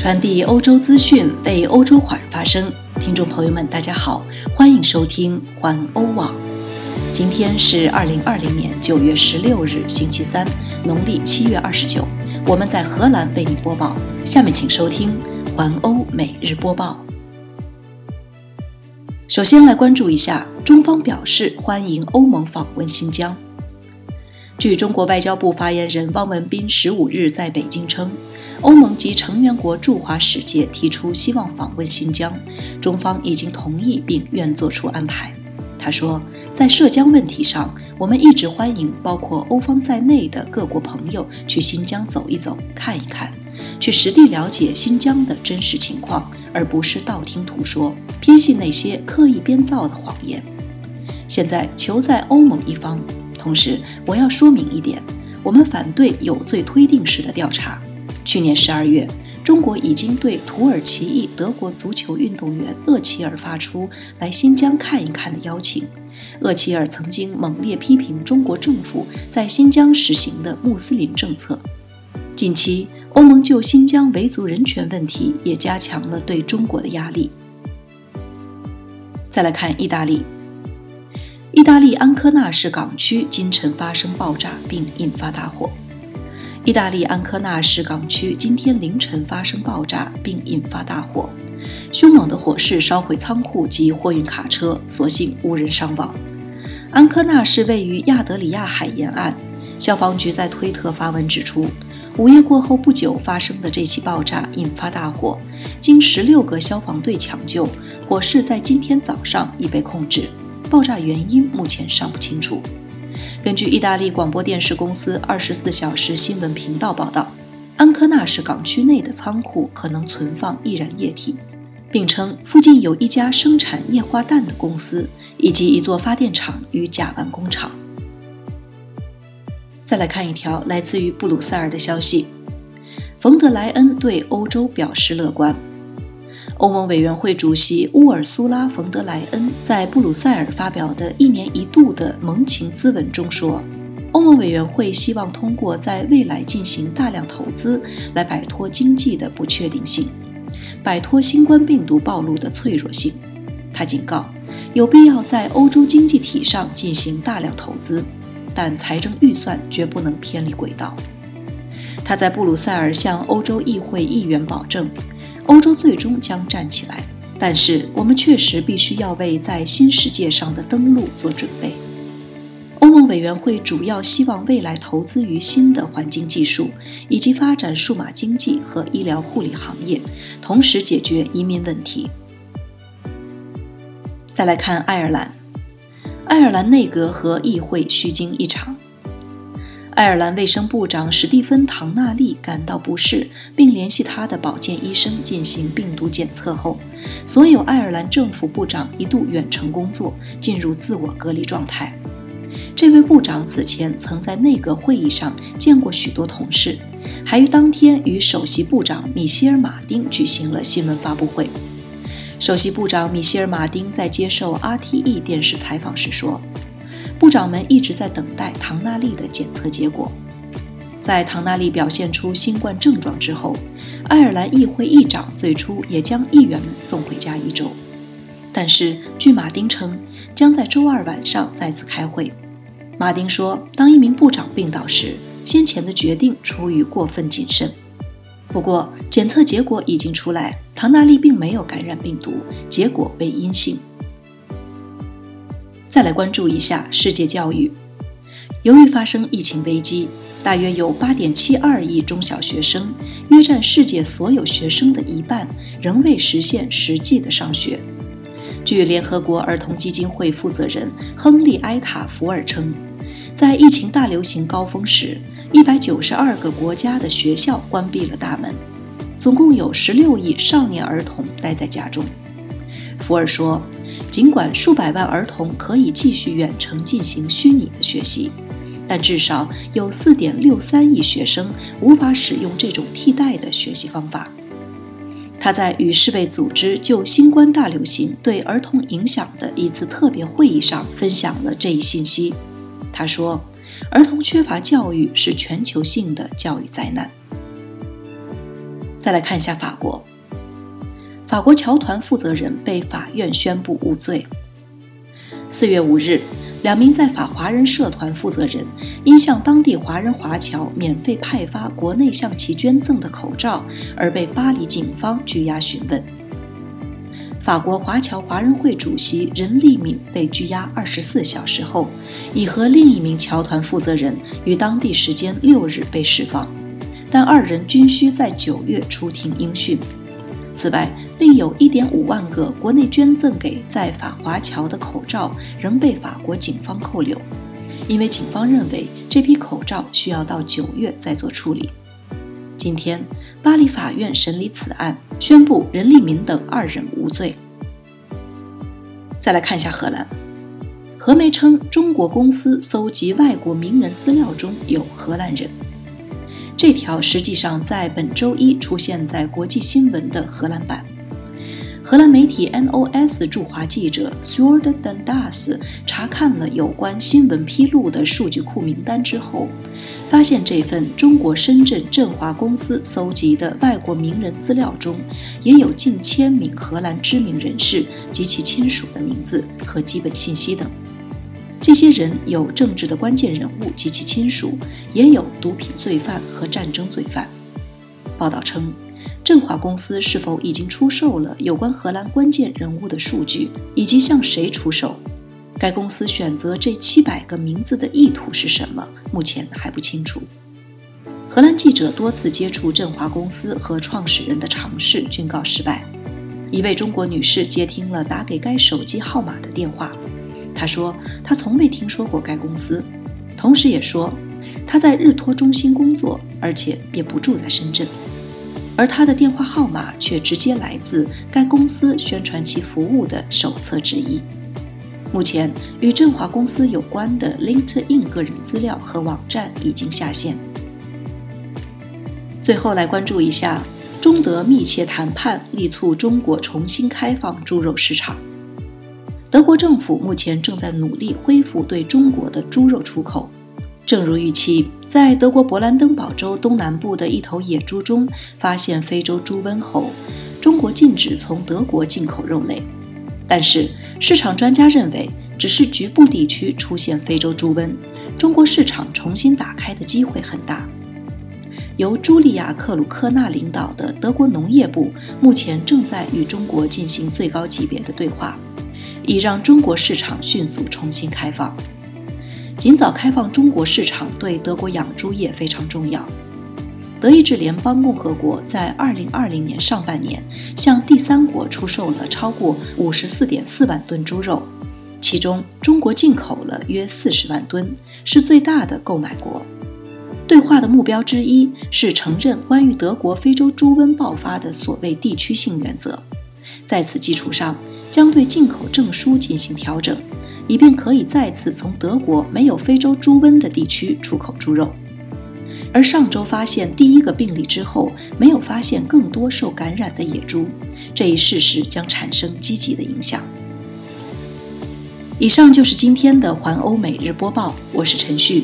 传递欧洲资讯，为欧洲华人发声。听众朋友们，大家好，欢迎收听环欧网。今天是二零二零年九月十六日，星期三，农历七月二十九。我们在荷兰为您播报。下面请收听环欧每日播报。首先来关注一下，中方表示欢迎欧盟访问新疆。据中国外交部发言人汪文斌十五日在北京称，欧盟及成员国驻华使节提出希望访问新疆，中方已经同意并愿作出安排。他说，在涉疆问题上，我们一直欢迎包括欧方在内的各国朋友去新疆走一走、看一看，去实地了解新疆的真实情况，而不是道听途说、偏信那些刻意编造的谎言。现在求在欧盟一方。同时，我要说明一点，我们反对有罪推定式的调查。去年十二月，中国已经对土耳其裔德国足球运动员厄齐尔发出来新疆看一看的邀请。厄齐尔曾经猛烈批评中国政府在新疆实行的穆斯林政策。近期，欧盟就新疆维族人权问题也加强了对中国的压力。再来看意大利。意大利安科纳市港区今晨发生爆炸并引发大火。意大利安科纳市港区今天凌晨发生爆炸并引发大火，凶猛的火势烧毁仓库及货运卡车，所幸无人伤亡。安科纳是位于亚得里亚海沿岸，消防局在推特发文指出，午夜过后不久发生的这起爆炸引发大火，经十六个消防队抢救，火势在今天早上已被控制。爆炸原因目前尚不清楚。根据意大利广播电视公司二十四小时新闻频道报道，安科纳市港区内的仓库可能存放易燃液体，并称附近有一家生产液化氮的公司以及一座发电厂与甲烷工厂。再来看一条来自于布鲁塞尔的消息：冯德莱恩对欧洲表示乐观。欧盟委员会主席乌尔苏拉·冯德莱恩在布鲁塞尔发表的一年一度的盟情咨文中说，欧盟委员会希望通过在未来进行大量投资来摆脱经济的不确定性，摆脱新冠病毒暴露的脆弱性。他警告，有必要在欧洲经济体上进行大量投资，但财政预算绝不能偏离轨道。他在布鲁塞尔向欧洲议会议员保证。欧洲最终将站起来，但是我们确实必须要为在新世界上的登陆做准备。欧盟委员会主要希望未来投资于新的环境技术，以及发展数码经济和医疗护理行业，同时解决移民问题。再来看爱尔兰，爱尔兰内阁和议会虚惊一场。爱尔兰卫生部长史蒂芬·唐纳利感到不适，并联系他的保健医生进行病毒检测后，所有爱尔兰政府部长一度远程工作，进入自我隔离状态。这位部长此前曾在内阁会议上见过许多同事，还于当天与首席部长米歇尔·马丁举行了新闻发布会。首席部长米歇尔·马丁在接受 RTE 电视采访时说。部长们一直在等待唐纳利的检测结果。在唐纳利表现出新冠症状之后，爱尔兰议会议长最初也将议员们送回家一周。但是，据马丁称，将在周二晚上再次开会。马丁说，当一名部长病倒时，先前的决定出于过分谨慎。不过，检测结果已经出来，唐纳利并没有感染病毒，结果为阴性。再来关注一下世界教育。由于发生疫情危机，大约有8.72亿中小学生，约占世界所有学生的一半，仍未实现实际的上学。据联合国儿童基金会负责人亨利·埃塔福尔称，在疫情大流行高峰时，192个国家的学校关闭了大门，总共有16亿少年儿童待在家中。福尔说。尽管数百万儿童可以继续远程进行虚拟的学习，但至少有4.63亿学生无法使用这种替代的学习方法。他在与世卫组织就新冠大流行对儿童影响的一次特别会议上分享了这一信息。他说：“儿童缺乏教育是全球性的教育灾难。”再来看一下法国，法国侨团负责人被法院宣布无罪。四月五日，两名在法华人社团负责人因向当地华人华侨免费派发国内向其捐赠的口罩而被巴黎警方拘押询问。法国华侨华人会主席任立敏被拘押二十四小时后，已和另一名侨团负责人于当地时间六日被释放，但二人均需在九月出庭应讯。此外，另有一点五万个国内捐赠给在法华侨的口罩仍被法国警方扣留，因为警方认为这批口罩需要到九月再做处理。今天，巴黎法院审理此案，宣布任立民等二人无罪。再来看一下荷兰，荷媒称中国公司搜集外国名人资料中有荷兰人。这条实际上在本周一出现在国际新闻的荷兰版。荷兰媒体 NOS 驻华记者 s u r d Den Das 查看了有关新闻披露的数据库名单之后，发现这份中国深圳振华公司搜集的外国名人资料中，也有近千名荷兰知名人士及其亲属的名字和基本信息等。这些人有政治的关键人物及其亲属，也有毒品罪犯和战争罪犯。报道称。振华公司是否已经出售了有关荷兰关键人物的数据，以及向谁出售？该公司选择这七百个名字的意图是什么？目前还不清楚。荷兰记者多次接触振华公司和创始人的尝试均告失败。一位中国女士接听了打给该手机号码的电话，他说他从未听说过该公司，同时也说他在日托中心工作，而且也不住在深圳。而他的电话号码却直接来自该公司宣传其服务的手册之一。目前，与振华公司有关的 LinkedIn 个人资料和网站已经下线。最后来关注一下，中德密切谈判，力促中国重新开放猪肉市场。德国政府目前正在努力恢复对中国的猪肉出口。正如预期，在德国勃兰登堡州东南部的一头野猪中发现非洲猪瘟后，中国禁止从德国进口肉类。但是，市场专家认为，只是局部地区出现非洲猪瘟，中国市场重新打开的机会很大。由茱莉亚·克鲁克纳领导的德国农业部目前正在与中国进行最高级别的对话，以让中国市场迅速重新开放。尽早开放中国市场对德国养猪业非常重要。德意志联邦共和国在2020年上半年向第三国出售了超过54.4万吨猪肉，其中中国进口了约40万吨，是最大的购买国。对话的目标之一是承认关于德国非洲猪瘟爆发的所谓地区性原则，在此基础上将对进口证书进行调整。以便可以再次从德国没有非洲猪瘟的地区出口猪肉，而上周发现第一个病例之后，没有发现更多受感染的野猪，这一事实将产生积极的影响。以上就是今天的环欧每日播报，我是陈旭，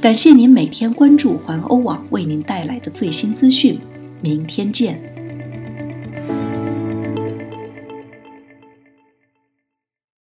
感谢您每天关注环欧网为您带来的最新资讯，明天见。